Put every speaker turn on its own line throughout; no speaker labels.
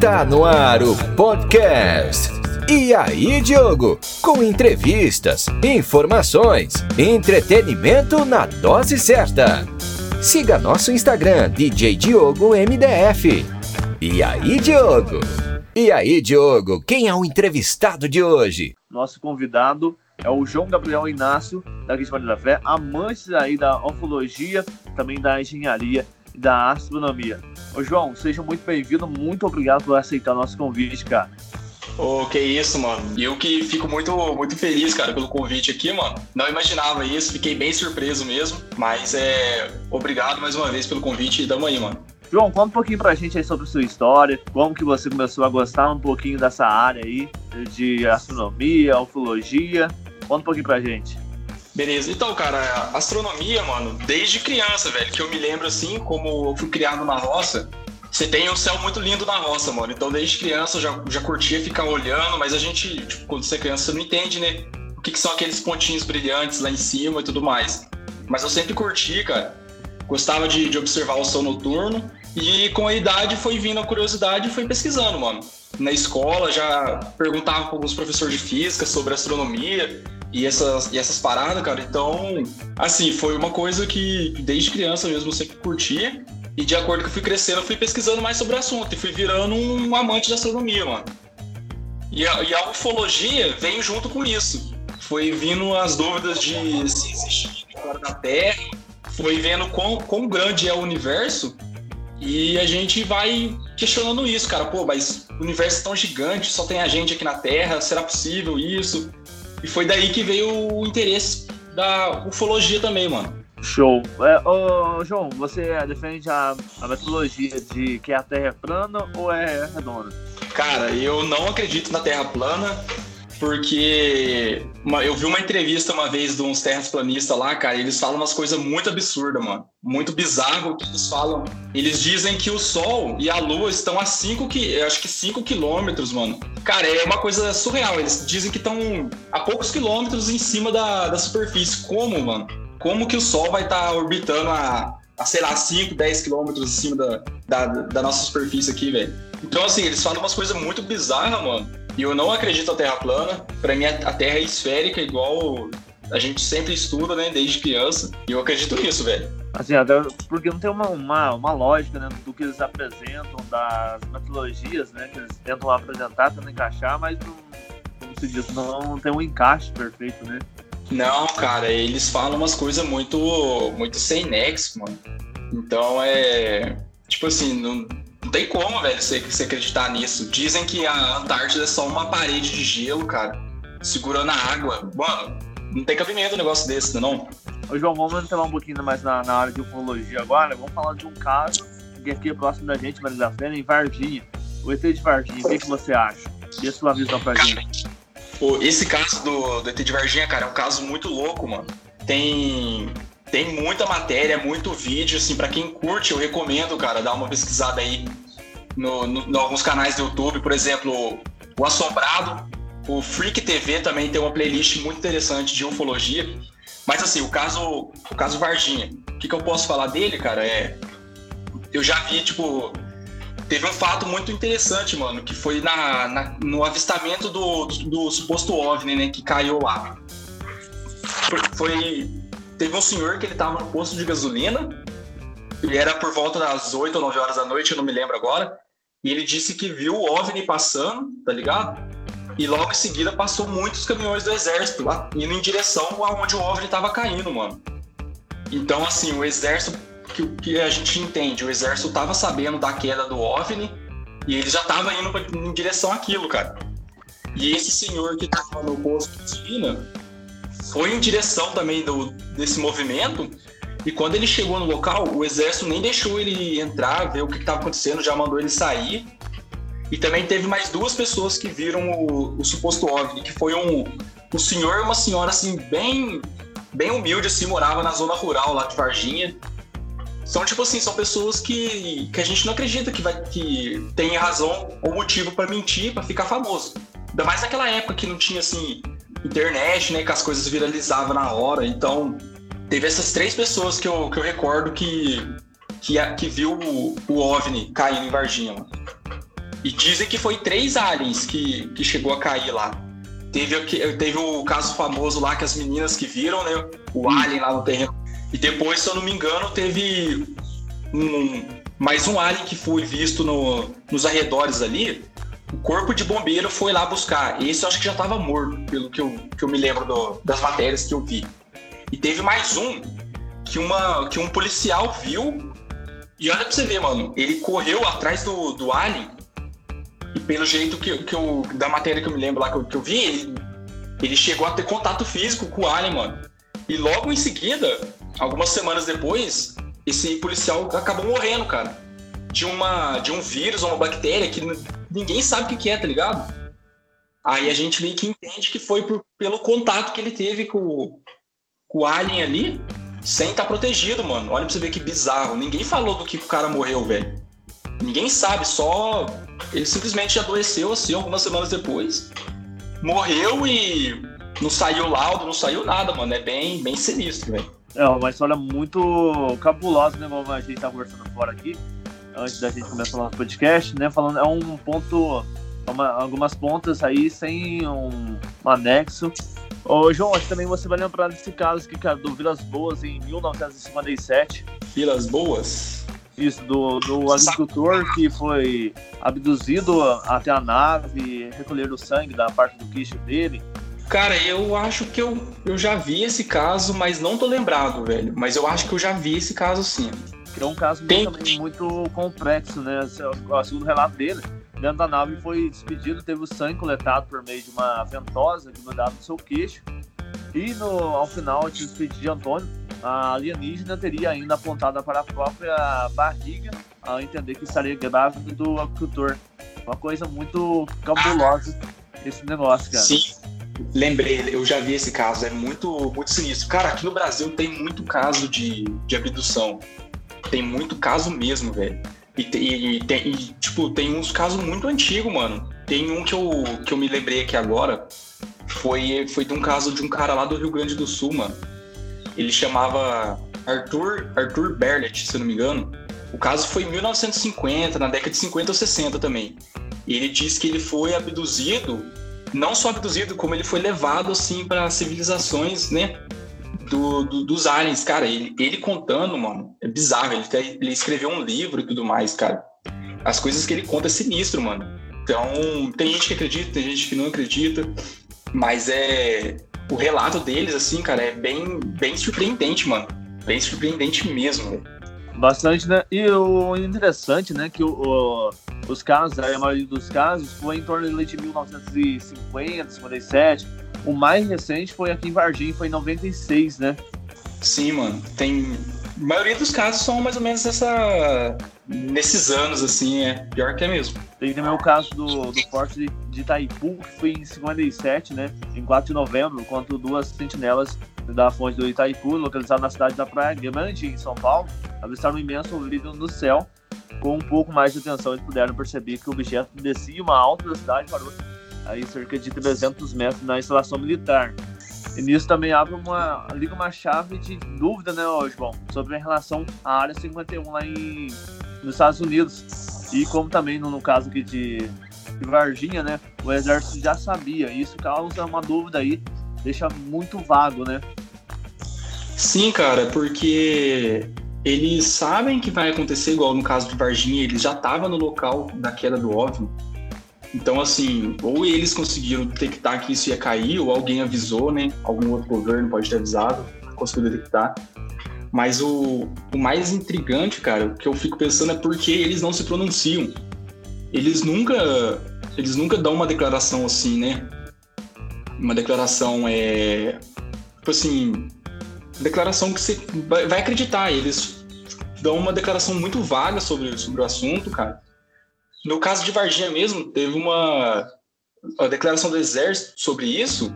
Tá no ar o podcast. E aí, Diogo? Com entrevistas, informações, entretenimento na dose certa. Siga nosso Instagram, DJ Diogo MDF. E aí, Diogo? E aí, Diogo, quem é o entrevistado de hoje?
Nosso convidado é o João Gabriel Inácio, da Igreja da Fé, amante aí da ufologia, também da engenharia da astronomia. Ô João, seja muito bem-vindo, muito obrigado por aceitar nosso convite, cara.
Ô, oh, que isso, mano. Eu que fico muito, muito feliz, cara, pelo convite aqui, mano. Não imaginava isso, fiquei bem surpreso mesmo. Mas é. Obrigado mais uma vez pelo convite e tamo aí, mano.
João, conta um pouquinho pra gente aí sobre a sua história, como que você começou a gostar um pouquinho dessa área aí de astronomia, ufologia. Conta um pouquinho pra gente.
Beleza, então, cara, astronomia, mano, desde criança, velho, que eu me lembro assim, como eu fui criado na roça, você tem um céu muito lindo na roça, mano. Então, desde criança eu já, já curtia ficar olhando, mas a gente, tipo, quando você é criança, você não entende, né? O que, que são aqueles pontinhos brilhantes lá em cima e tudo mais. Mas eu sempre curti, cara. Gostava de, de observar o céu noturno. E com a idade foi vindo a curiosidade e foi pesquisando, mano. Na escola já perguntava para alguns professores de física sobre astronomia e essas, e essas paradas, cara. Então, assim, foi uma coisa que desde criança mesmo eu sempre curti. E de acordo que eu fui crescendo, eu fui pesquisando mais sobre o assunto e fui virando um amante de astronomia, mano. E a, e a ufologia veio junto com isso. Foi vindo as dúvidas de se existe fora da Terra, foi vendo quão, quão grande é o universo e a gente vai questionando isso, cara. Pô, mas o universo é tão gigante, só tem a gente aqui na Terra, será possível isso? E foi daí que veio o interesse da ufologia também, mano.
Show. É, ô, João, você defende a, a metodologia de que a Terra é plana ou é redonda?
Cara, eu não acredito na Terra plana porque uma, eu vi uma entrevista uma vez de uns terraplanistas lá, cara, eles falam umas coisas muito absurdas, mano. Muito bizarro que eles falam. Eles dizem que o Sol e a Lua estão a 5 que acho que 5 quilômetros, mano. Cara, é uma coisa surreal. Eles dizem que estão a poucos quilômetros em cima da, da superfície. Como, mano? Como que o Sol vai estar tá orbitando a, a, sei lá, 5, 10 quilômetros em cima da, da, da nossa superfície aqui, velho? Então, assim, eles falam umas coisas muito bizarras, mano. E eu não acredito na Terra plana. Para mim, a Terra é esférica, igual a gente sempre estuda, né, desde criança. E eu acredito nisso, velho.
Assim, até porque não tem uma, uma, uma lógica, né, do que eles apresentam, das metodologias, né, que eles tentam apresentar, tentam encaixar, mas não, como se diz, não, tem um encaixe perfeito, né?
Não, cara, eles falam umas coisas muito, muito sem nexo, mano. Então é. Tipo assim, não tem como, velho, você, você acreditar nisso. Dizem que a Antártida é só uma parede de gelo, cara, segurando a água. Mano, não tem cabimento um negócio desse, não?
Ô, João, vamos entrar um pouquinho mais na, na área de ufologia agora. Vamos falar de um caso que aqui é próximo da gente, Maria da Fé, em Varginha. O ET de Varginha, o que, que você acha? Dê sua visão pra gente.
Pô, esse caso do, do ET de Varginha, cara, é um caso muito louco, mano. Tem tem muita matéria, muito vídeo, assim, para quem curte, eu recomendo, cara, dar uma pesquisada aí no, no, no, alguns canais do YouTube, por exemplo, o Assombrado, o Freak TV também tem uma playlist muito interessante de ufologia. Mas assim, o caso, o caso Varginha, o que, que eu posso falar dele, cara, é eu já vi, tipo, teve um fato muito interessante, mano, que foi na, na no avistamento do, do, do, suposto OVNI, né, que caiu lá. Foi Teve um senhor que ele tava no posto de gasolina, e era por volta das 8 ou 9 horas da noite, eu não me lembro agora, e ele disse que viu o OVNI passando, tá ligado? E logo em seguida passou muitos caminhões do exército lá, indo em direção aonde o OVNI tava caindo, mano. Então, assim, o exército, que, que a gente entende, o exército tava sabendo da queda do OVNI, e ele já tava indo pra, em direção àquilo, cara. E esse senhor que tava no posto de gasolina, foi em direção também do, desse movimento. E quando ele chegou no local, o exército nem deixou ele entrar, ver o que estava acontecendo, já mandou ele sair. E também teve mais duas pessoas que viram o, o suposto OVNI, que foi um, um senhor e uma senhora, assim, bem, bem humilde, assim, morava na zona rural lá de Varginha. São, tipo assim, são pessoas que, que a gente não acredita que, vai, que tem razão ou motivo para mentir, para ficar famoso. Ainda mais naquela época que não tinha, assim, internet, né? Que as coisas viralizavam na hora. Então, teve essas três pessoas que eu, que eu recordo que, que, que viu o, o OVNI caindo em Varginha. E dizem que foi três aliens que, que chegou a cair lá. Teve, teve o caso famoso lá que as meninas que viram, né? O alien lá no terreno. E depois, se eu não me engano, teve um, mais um alien que foi visto no, nos arredores ali. O corpo de bombeiro foi lá buscar. Esse eu acho que já estava morto, pelo que eu, que eu me lembro do, das matérias que eu vi. E teve mais um que, uma, que um policial viu. E olha pra você ver, mano. Ele correu atrás do, do alien. E pelo jeito que, que eu, da matéria que eu me lembro lá que eu, que eu vi, ele, ele chegou a ter contato físico com o alien, mano. E logo em seguida, algumas semanas depois, esse policial acabou morrendo, cara. De, uma, de um vírus ou uma bactéria que ninguém sabe o que é, tá ligado? Aí a gente meio que entende que foi por, pelo contato que ele teve com, o alien ali, sem estar tá protegido, mano. Olha pra você ver que bizarro. Ninguém falou do que o cara morreu, velho. Ninguém sabe, só. Ele simplesmente adoeceu assim algumas semanas depois. Morreu e não saiu laudo, não saiu nada, mano. É bem, bem sinistro, velho.
É uma história muito cabulosa, né? Como a gente tá conversando fora aqui, antes da gente começar o nosso podcast, né? Falando, é um ponto, uma, algumas pontas aí sem um, um anexo. Ô, João, acho que também você vai lembrar desse caso aqui, cara, do Vilas Boas em 1957.
Vilas Boas?
Isso, do, do agricultor que foi abduzido até a nave, recolher o sangue da parte do queixo dele.
Cara, eu acho que eu, eu já vi esse caso, mas não tô lembrado, velho. Mas eu acho que eu já vi esse caso sim.
É um caso Tem... também muito complexo, né? Segundo o relato dele, dentro da nave foi despedido, teve o sangue coletado por meio de uma ventosa grudada no seu queixo. E no, ao final, de despedir de Antônio, a alienígena teria ainda apontada para a própria barriga, a entender que estaria grávida do agricultor. Uma coisa muito cabulosa esse negócio, cara.
Sim. Lembrei, eu já vi esse caso, é muito, muito sinistro. Cara, aqui no Brasil tem muito caso de, de abdução. Tem muito caso mesmo, velho. E, e, e, e, tipo, tem uns casos muito antigos, mano. Tem um que eu, que eu me lembrei aqui agora. Foi, foi de um caso de um cara lá do Rio Grande do Sul, mano. Ele chamava Arthur, Arthur Berlet, se eu não me engano. O caso foi em 1950, na década de 50 ou 60 também. E ele disse que ele foi abduzido não só abduzido, como ele foi levado assim para civilizações, né? Do, do, dos aliens, cara, ele, ele contando, mano, é bizarro. Ele, ele escreveu um livro e tudo mais, cara. As coisas que ele conta é sinistro, mano. Então, tem gente que acredita, tem gente que não acredita, mas é. O relato deles, assim, cara, é bem, bem surpreendente, mano. Bem surpreendente mesmo.
Bastante, né? E o interessante, né, que o, o, os casos, a maioria dos casos, foi em torno de 1950, 57. O mais recente foi aqui em Varginha, foi em 96, né?
Sim, mano. Tem. A maioria dos casos são mais ou menos essa. Nesses anos, assim, é. Pior que é mesmo.
Tem também o caso do, do Forte de, de Itaipu, que foi em 57, né? Em 4 de novembro, quando duas sentinelas da fonte do Itaipu, localizada na cidade da Praia Grande, em São Paulo, avistaram um imenso brilho no céu. Com um pouco mais de atenção, eles puderam perceber que o objeto descia uma alta velocidade parou aí cerca de 300 metros na instalação militar. E nisso também abre uma, liga uma chave de dúvida, né, João, sobre a relação à área 51 lá em, nos Estados Unidos. E como também no, no caso aqui de, de Varginha, né, o exército já sabia. E isso causa uma dúvida aí, deixa muito vago, né?
Sim, cara, porque eles sabem que vai acontecer, igual no caso de Varginha, eles já estavam no local da queda do OVNI. Então, assim, ou eles conseguiram detectar que isso ia cair, ou alguém avisou, né? Algum outro governo pode ter avisado, conseguiu detectar. Mas o, o mais intrigante, cara, o que eu fico pensando é por que eles não se pronunciam. Eles nunca, eles nunca dão uma declaração assim, né? Uma declaração é. Tipo assim. Declaração que você vai acreditar. Eles dão uma declaração muito vaga sobre, sobre o assunto, cara. No caso de Varginha mesmo, teve uma a declaração do exército sobre isso.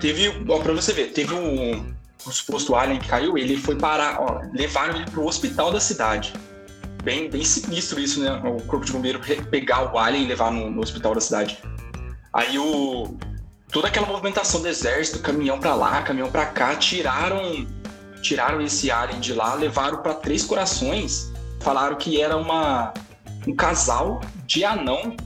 Teve, ó, pra você ver, teve um, um suposto alien que caiu, ele foi parar, ó, levaram ele pro hospital da cidade. Bem, bem sinistro isso, né? O corpo de bombeiro pegar o alien e levar no, no hospital da cidade. Aí o toda aquela movimentação do exército, caminhão para lá, caminhão para cá, tiraram tiraram esse alien de lá, levaram para Três Corações, falaram que era uma um casal de anão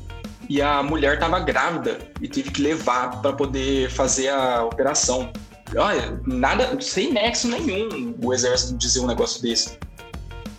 e a mulher estava grávida e teve que levar para poder fazer a operação. Olha, nada, sem nexo nenhum o exército dizer um negócio desse.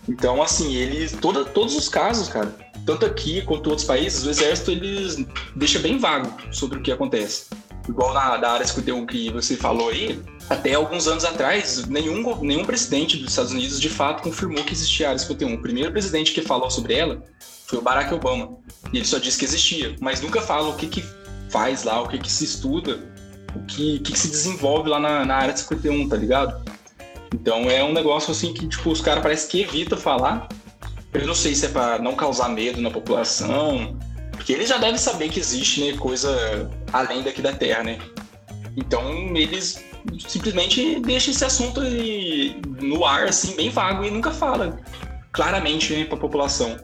Então, assim, eles. Toda, todos os casos, cara, tanto aqui quanto outros países, o exército eles deixa bem vago sobre o que acontece. Igual na da área 51 que você falou aí, até alguns anos atrás, nenhum, nenhum presidente dos Estados Unidos de fato confirmou que existia a área 51. O primeiro presidente que falou sobre ela foi o Barack Obama. E ele só disse que existia, mas nunca fala o que, que faz lá, o que, que se estuda, o que, que, que se desenvolve lá na, na área 51, tá ligado? Então é um negócio assim que, tipo, os caras parecem que evita falar. Eu não sei se é para não causar medo na população, porque eles já devem saber que existe, né, coisa além daqui da Terra, né? Então eles simplesmente deixam esse assunto no ar, assim, bem vago e nunca fala claramente né, a população.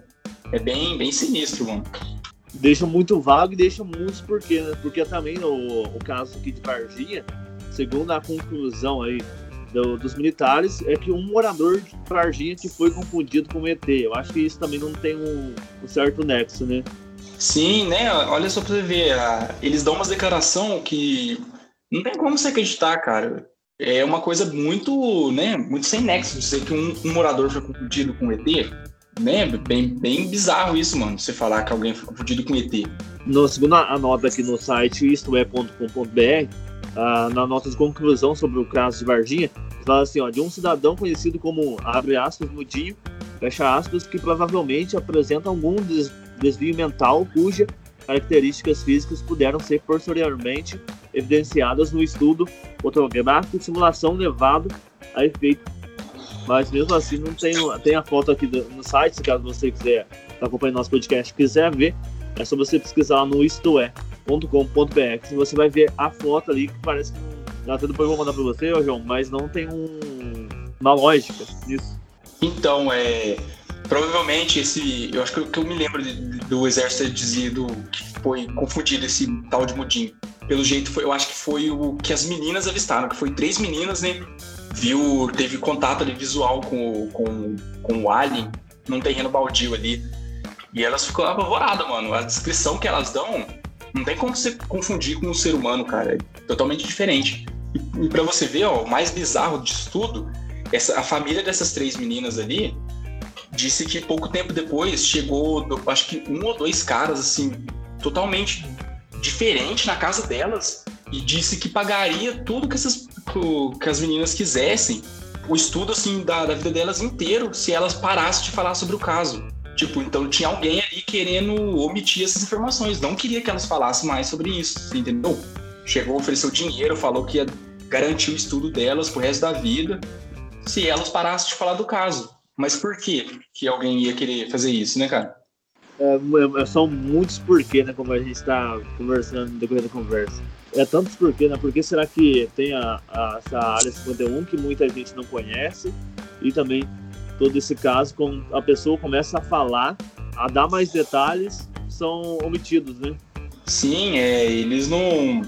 É bem, bem sinistro, mano.
Deixa muito vago e deixa muitos porquê, né? Porque também o, o caso aqui de Varginha, segundo a conclusão aí do, dos militares é que um morador de Varginha que foi confundido com ET. Eu acho que isso também não tem um, um certo nexo, né?
Sim, né? Olha só pra você ver, eles dão uma declaração que não tem como você acreditar, cara. É uma coisa muito, né, muito sem nexo dizer que um, um morador foi confundido com ET, né? Bem, bem bizarro isso, mano, você falar que alguém foi confundido com ET.
No, segundo a nota aqui no site istoé.com.br, ah, na nota de conclusão sobre o caso de Varginha, fala assim, ó, de um cidadão conhecido como, abre aspas, mudinho, fecha aspas, que provavelmente apresenta algum des desvio mental cuja características físicas puderam ser posteriormente evidenciadas no estudo fotográfico de simulação levado a efeito. Mas mesmo assim não tem, tem a foto aqui no site, se caso você quiser acompanhando nosso podcast quiser ver, é só você pesquisar lá no isto é .com.br. Você vai ver a foto ali que parece que não. Depois eu vou mandar pra você, João, mas não tem um, uma lógica nisso.
Então, é. Provavelmente esse. Eu acho que que eu me lembro de, do exército dizido que foi confundido esse tal de Mudim. Pelo jeito, foi, eu acho que foi o que as meninas avistaram, que foi três meninas, né? Viu, teve contato ali visual com, com, com o Alien num terreno baldio ali. E elas ficam apavoradas, mano. A descrição que elas dão não tem como você confundir com um ser humano, cara. É totalmente diferente. E, e para você ver, ó, o mais bizarro disso tudo, essa, a família dessas três meninas ali disse que pouco tempo depois chegou, acho que um ou dois caras, assim, totalmente diferente na casa delas e disse que pagaria tudo que, essas, que as meninas quisessem, o estudo, assim, da, da vida delas inteiro, se elas parassem de falar sobre o caso. Tipo, então tinha alguém ali querendo omitir essas informações, não queria que elas falassem mais sobre isso, entendeu? Chegou, ofereceu dinheiro, falou que ia garantir o estudo delas pro resto da vida, se elas parassem de falar do caso. Mas por que que alguém ia querer fazer isso, né, cara?
É, é são muitos porquê, né, como a gente está conversando no decorrer da conversa. É tantos porquê, né? Por que será que tem a, a, essa área 51 que muita gente não conhece e também todo esse caso, quando a pessoa começa a falar, a dar mais detalhes, são omitidos, né?
Sim, é, eles não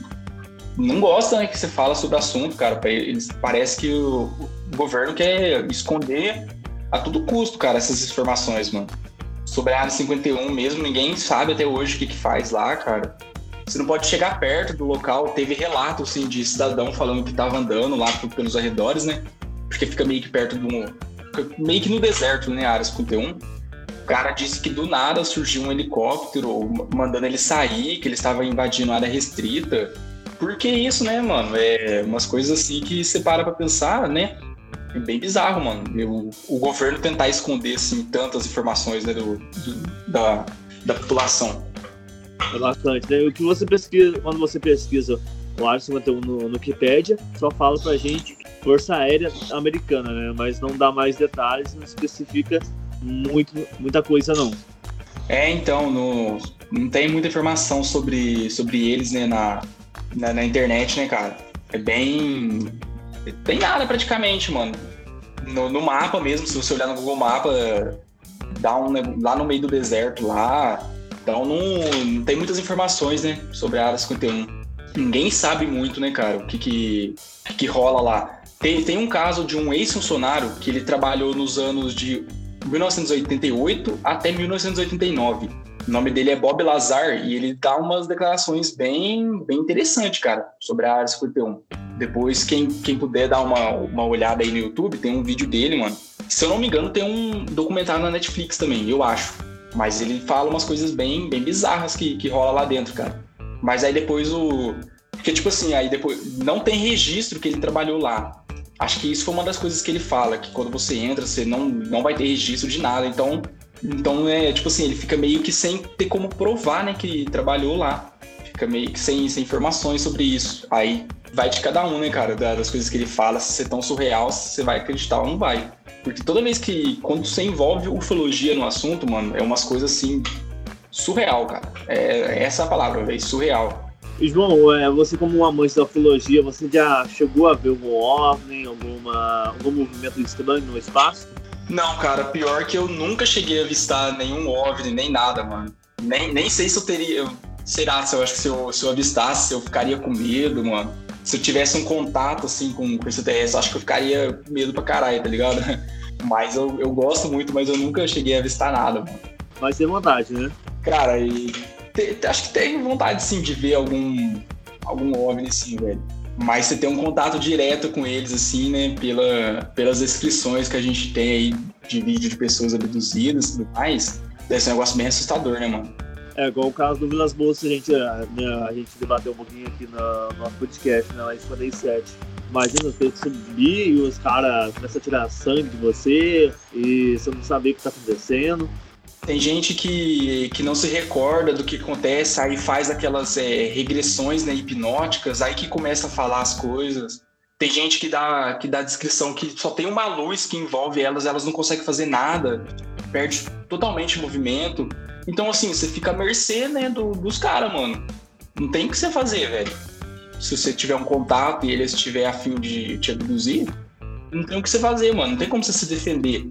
não gostam né, que você fala sobre o assunto, cara. Eles parece que o, o governo quer esconder a todo custo, cara, essas informações, mano. Sobre a área 51 mesmo, ninguém sabe até hoje o que, que faz lá, cara. Você não pode chegar perto do local. Teve relato, assim, de cidadão falando que tava andando lá pelos arredores, né? Porque fica meio que perto um, meio que no deserto, né, Área 51. O cara disse que do nada surgiu um helicóptero mandando ele sair, que ele estava invadindo área restrita. Por que isso, né, mano? É umas coisas assim que você para pra pensar, né? É bem bizarro, mano. O, o governo tentar esconder, assim, tantas informações, né, do, do da, da população.
É bastante, né? O que você pesquisa, quando você pesquisa o Área 51 no, no Wikipedia, só fala pra gente Força Aérea Americana, né? Mas não dá mais detalhes, não especifica muito, muita coisa não.
É, então, no, não tem muita informação sobre, sobre eles, né, na, na, na internet, né, cara? É bem. Tem nada praticamente, mano. No, no, mapa mesmo, se você olhar no Google Mapa, dá um, lá no meio do deserto lá. Então não, não tem muitas informações, né, sobre a área 51. Ninguém sabe muito, né, cara, o que que, que rola lá. Tem, tem um caso de um ex-funcionário que ele trabalhou nos anos de 1988 até 1989. O nome dele é Bob Lazar e ele dá umas declarações bem, bem interessantes, cara, sobre a Área 51. Depois, quem, quem puder dar uma, uma olhada aí no YouTube, tem um vídeo dele, mano. Se eu não me engano, tem um documentário na Netflix também, eu acho. Mas ele fala umas coisas bem, bem bizarras que, que rola lá dentro, cara. Mas aí depois o. Porque, tipo assim, aí depois. Não tem registro que ele trabalhou lá. Acho que isso foi uma das coisas que ele fala, que quando você entra, você não, não vai ter registro de nada. Então, então é tipo assim, ele fica meio que sem ter como provar, né, que trabalhou lá. Fica meio que sem, sem informações sobre isso. Aí vai de cada um, né, cara, das coisas que ele fala, se é tão surreal, se você vai acreditar ou não vai. Porque toda vez que, quando você envolve ufologia no assunto, mano, é umas coisas assim, surreal, cara. É, é essa a palavra, velho, surreal.
João, é, você como um amante da ufologia, você já chegou a ver algum OVNI, alguma, algum movimento estranho no espaço?
Não, cara, pior que eu nunca cheguei a avistar nenhum OVNI, nem nada, mano. Nem, nem sei se eu teria... Será se eu acho que se eu, se eu avistasse, eu ficaria com medo, mano. Se eu tivesse um contato, assim, com, com esse TS, acho que eu ficaria com medo pra caralho, tá ligado? Mas eu, eu gosto muito, mas eu nunca cheguei a avistar nada, mano.
Vai ser vontade, né?
Cara, e te, acho que tenho vontade, sim, de ver algum, algum OVNI, assim, velho. Mas você tem um contato direto com eles, assim, né? Pela, pelas descrições que a gente tem aí de vídeo de pessoas abduzidas e tudo mais. Deve ser um negócio bem assustador, né, mano?
É, igual o caso do Vilas Boas, a gente, né, a gente debateu um pouquinho aqui no, no nosso podcast, né, lá em 57. Imagina você subir e os caras começam a tirar sangue de você e você não saber o que está acontecendo.
Tem gente que, que não se recorda do que acontece, aí faz aquelas é, regressões né, hipnóticas, aí que começa a falar as coisas. Tem gente que dá, que dá descrição que só tem uma luz que envolve elas, elas não conseguem fazer nada, perde totalmente o movimento. Então, assim, você fica à mercê né, do, dos caras, mano. Não tem o que você fazer, velho. Se você tiver um contato e eles estiver afim de te abduzir, não tem o que você fazer, mano. Não tem como você se defender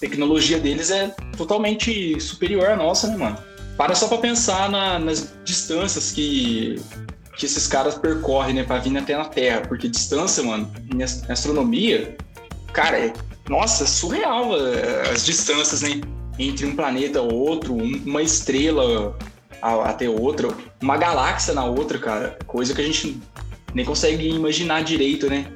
tecnologia deles é totalmente superior à nossa, né, mano? Para só pra pensar na, nas distâncias que, que esses caras percorrem, né, pra vir até na Terra. Porque distância, mano, em astronomia, cara, é, nossa, é surreal é, as distâncias, né? Entre um planeta ou outro, uma estrela até outra, uma galáxia na outra, cara. Coisa que a gente nem consegue imaginar direito, né?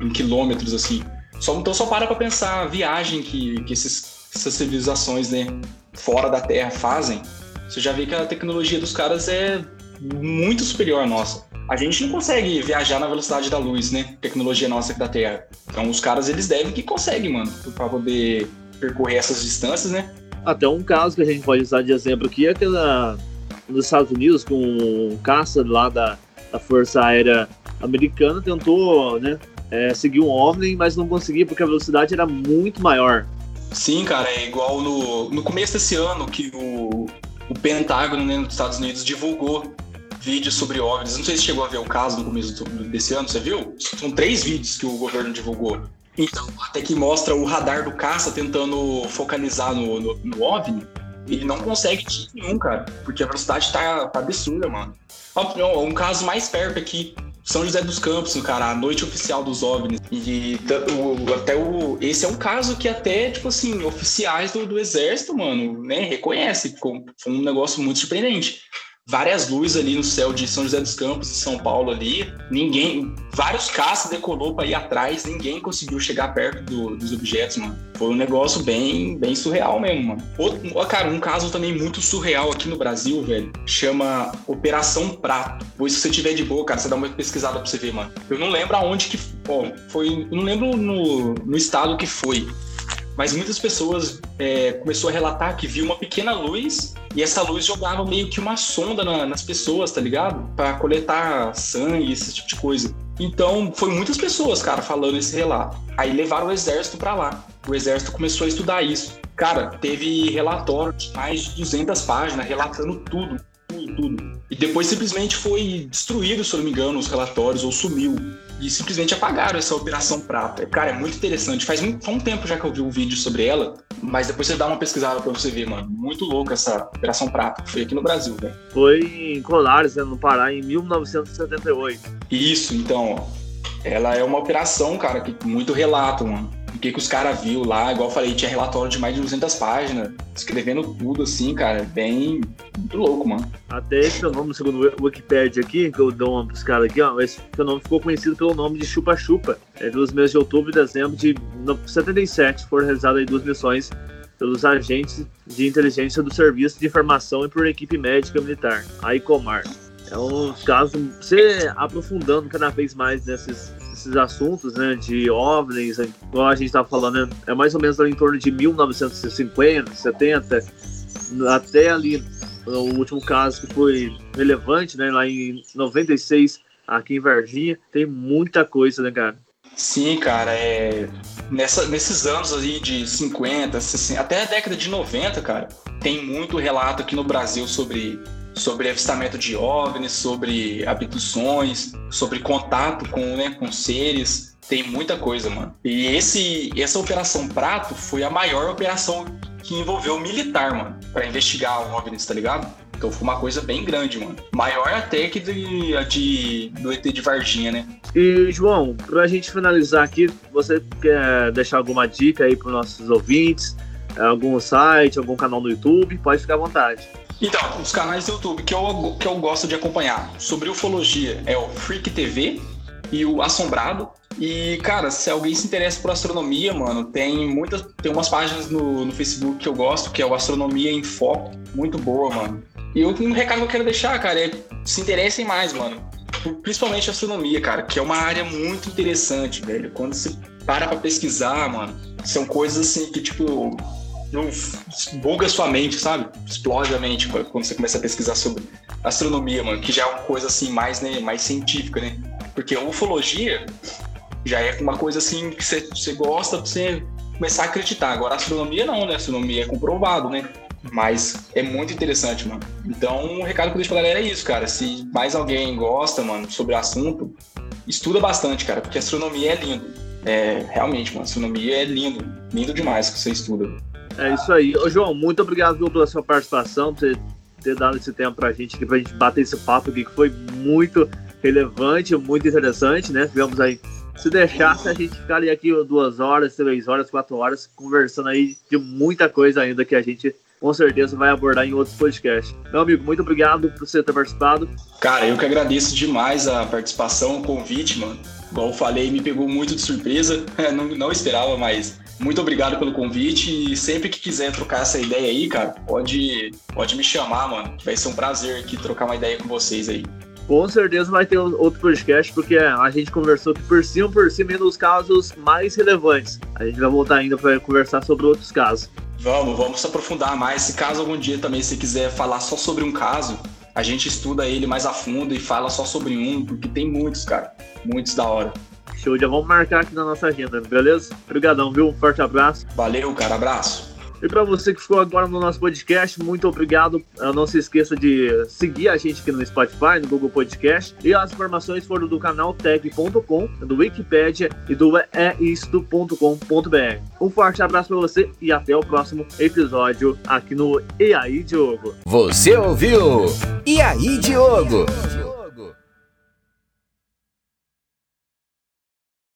Em quilômetros, assim. Só, então só para pra pensar a viagem que, que esses, essas civilizações né, fora da Terra fazem. Você já vê que a tecnologia dos caras é muito superior à nossa. A gente não consegue viajar na velocidade da luz, né? Tecnologia nossa aqui da Terra. Então os caras eles devem que conseguem, mano, para poder percorrer essas distâncias, né?
Até um caso que a gente pode usar de exemplo aqui é aquela nos Estados Unidos com um caça lá da, da Força Aérea Americana tentou, né, é, seguir um OVNI, mas não conseguia porque a velocidade era muito maior.
Sim, cara, é igual no, no começo desse ano que o, o Pentágono né, nos Estados Unidos divulgou vídeos sobre OVNIs. Não sei se chegou a ver o caso no começo desse ano, você viu? São três vídeos que o governo divulgou. Então, até que mostra o radar do caça tentando focalizar no, no, no OVNI. Ele não consegue nenhum, cara, porque a velocidade tá, tá absurda, mano. Um caso mais perto aqui, são José dos Campos, cara, a noite oficial dos OVNIs. E o, até o. Esse é um caso que até, tipo assim, oficiais do, do exército, mano, né. Foi um negócio muito surpreendente várias luzes ali no céu de São José dos Campos e São Paulo ali. Ninguém, vários caças decolou para ir atrás, ninguém conseguiu chegar perto do, dos objetos, mano. Foi um negócio bem, bem surreal mesmo, mano. Outro, cara, um caso também muito surreal aqui no Brasil, velho, chama Operação Prato. Pois se você tiver de boa, cara, você dá uma pesquisada pra você ver, mano. Eu não lembro aonde que, ó, foi, eu não lembro no, no estado que foi, mas muitas pessoas é, começou a relatar que viu uma pequena luz e essa luz jogava meio que uma sonda na, nas pessoas, tá ligado? Para coletar sangue, esse tipo de coisa. Então, foi muitas pessoas, cara, falando esse relato. Aí levaram o exército para lá. O exército começou a estudar isso. Cara, teve relatório de mais de 200 páginas relatando tudo, tudo, tudo. E depois simplesmente foi destruído, se eu não me engano, os relatórios, ou sumiu e simplesmente apagaram essa Operação Prata. Cara, é muito interessante. Faz faz um tempo já que eu vi um vídeo sobre ela, mas depois você dá uma pesquisada pra você ver, mano. Muito louco essa Operação Prata. Foi aqui no Brasil, velho.
Foi em Colares, né, no Pará, em 1978.
Isso, então, ó. Ela é uma operação, cara, que muito relato, mano. O que, que os caras viu lá. Igual eu falei, tinha relatório de mais de 200 páginas, escrevendo tudo assim, cara. Bem. Muito louco, mano.
Até esse nome, segundo o Wikipedia aqui, que eu dou uma caras aqui, ó, esse nome ficou conhecido pelo nome de Chupa Chupa. É dos meses de outubro e dezembro de 77 foram realizadas aí duas missões pelos agentes de inteligência do Serviço de Informação e por equipe médica militar, a ICOMAR. É um caso, você aprofundando cada vez mais nesses, nesses assuntos, né, de OVNIs, igual a gente estava falando, né, é mais ou menos em torno de 1950, 70, até ali o último caso que foi relevante, né, lá em 96, aqui em Varginha, tem muita coisa, né, cara?
Sim, cara, é... Nessa, nesses anos aí de 50, 60, até a década de 90, cara, tem muito relato aqui no Brasil sobre, sobre avistamento de OVNIs, sobre abduções, sobre contato com, né, com seres. Tem muita coisa, mano. E esse, essa Operação Prato foi a maior operação que envolveu militar, mano, para investigar o OVNIs, tá ligado? Então foi uma coisa bem grande, mano. Maior até que de, a de, do ET de Varginha, né?
E, João, pra gente finalizar aqui, você quer deixar alguma dica aí pros nossos ouvintes? Algum site, algum canal no YouTube? Pode ficar à vontade.
Então, os canais do YouTube que eu, que eu gosto de acompanhar sobre ufologia é o Freak TV e o Assombrado. E, cara, se alguém se interessa por astronomia, mano, tem muitas. Tem umas páginas no, no Facebook que eu gosto, que é o Astronomia em Foco. Muito boa, mano. E um recado que eu quero deixar, cara, é se interessem mais, mano. Principalmente astronomia, cara, que é uma área muito interessante, velho. Quando você para pra pesquisar, mano, são coisas assim que, tipo, não buga sua mente, sabe? Explode a mente quando você começa a pesquisar sobre astronomia, mano, que já é uma coisa assim mais, né, mais científica, né? Porque a ufologia já é uma coisa assim que você, você gosta pra você começar a acreditar. Agora, astronomia não, né? A astronomia é comprovado, né? Mas é muito interessante, mano. Então, o recado que eu deixo pra galera é isso, cara. Se mais alguém gosta, mano, sobre o assunto, estuda bastante, cara, porque astronomia é lindo. É, realmente, mano, astronomia é lindo. Lindo demais que você estuda.
É isso aí. Ô, João, muito obrigado pela sua participação, por ter, ter dado esse tempo pra gente aqui, pra gente bater esse papo aqui, que foi muito relevante, muito interessante, né? Tivemos aí. Se deixasse, a gente ficaria aqui duas horas, três horas, quatro horas, conversando aí de muita coisa ainda que a gente com certeza vai abordar em outros podcasts. Meu amigo, muito obrigado por você ter participado.
Cara, eu que agradeço demais a participação, o convite, mano. Igual eu falei, me pegou muito de surpresa. não, não esperava, mas muito obrigado pelo convite e sempre que quiser trocar essa ideia aí, cara, pode, pode me chamar, mano. Vai ser um prazer aqui trocar uma ideia com vocês aí.
Com certeza vai ter outro podcast, porque a gente conversou por cima, por cima dos casos mais relevantes. A gente vai voltar ainda para conversar sobre outros casos.
Vamos, vamos se aprofundar mais. Se caso algum dia também você quiser falar só sobre um caso, a gente estuda ele mais a fundo e fala só sobre um, porque tem muitos, cara. Muitos da hora.
Show, já vamos marcar aqui na nossa agenda, beleza? Obrigadão, viu? Um forte abraço.
Valeu, cara. Abraço.
E para você que ficou agora no nosso podcast, muito obrigado. Não se esqueça de seguir a gente aqui no Spotify, no Google Podcast. E as informações foram do canal tech.com, do Wikipedia e do eisto.com.br. Um forte abraço para você e até o próximo episódio aqui no E aí, Diogo.
Você ouviu? E aí, Diogo?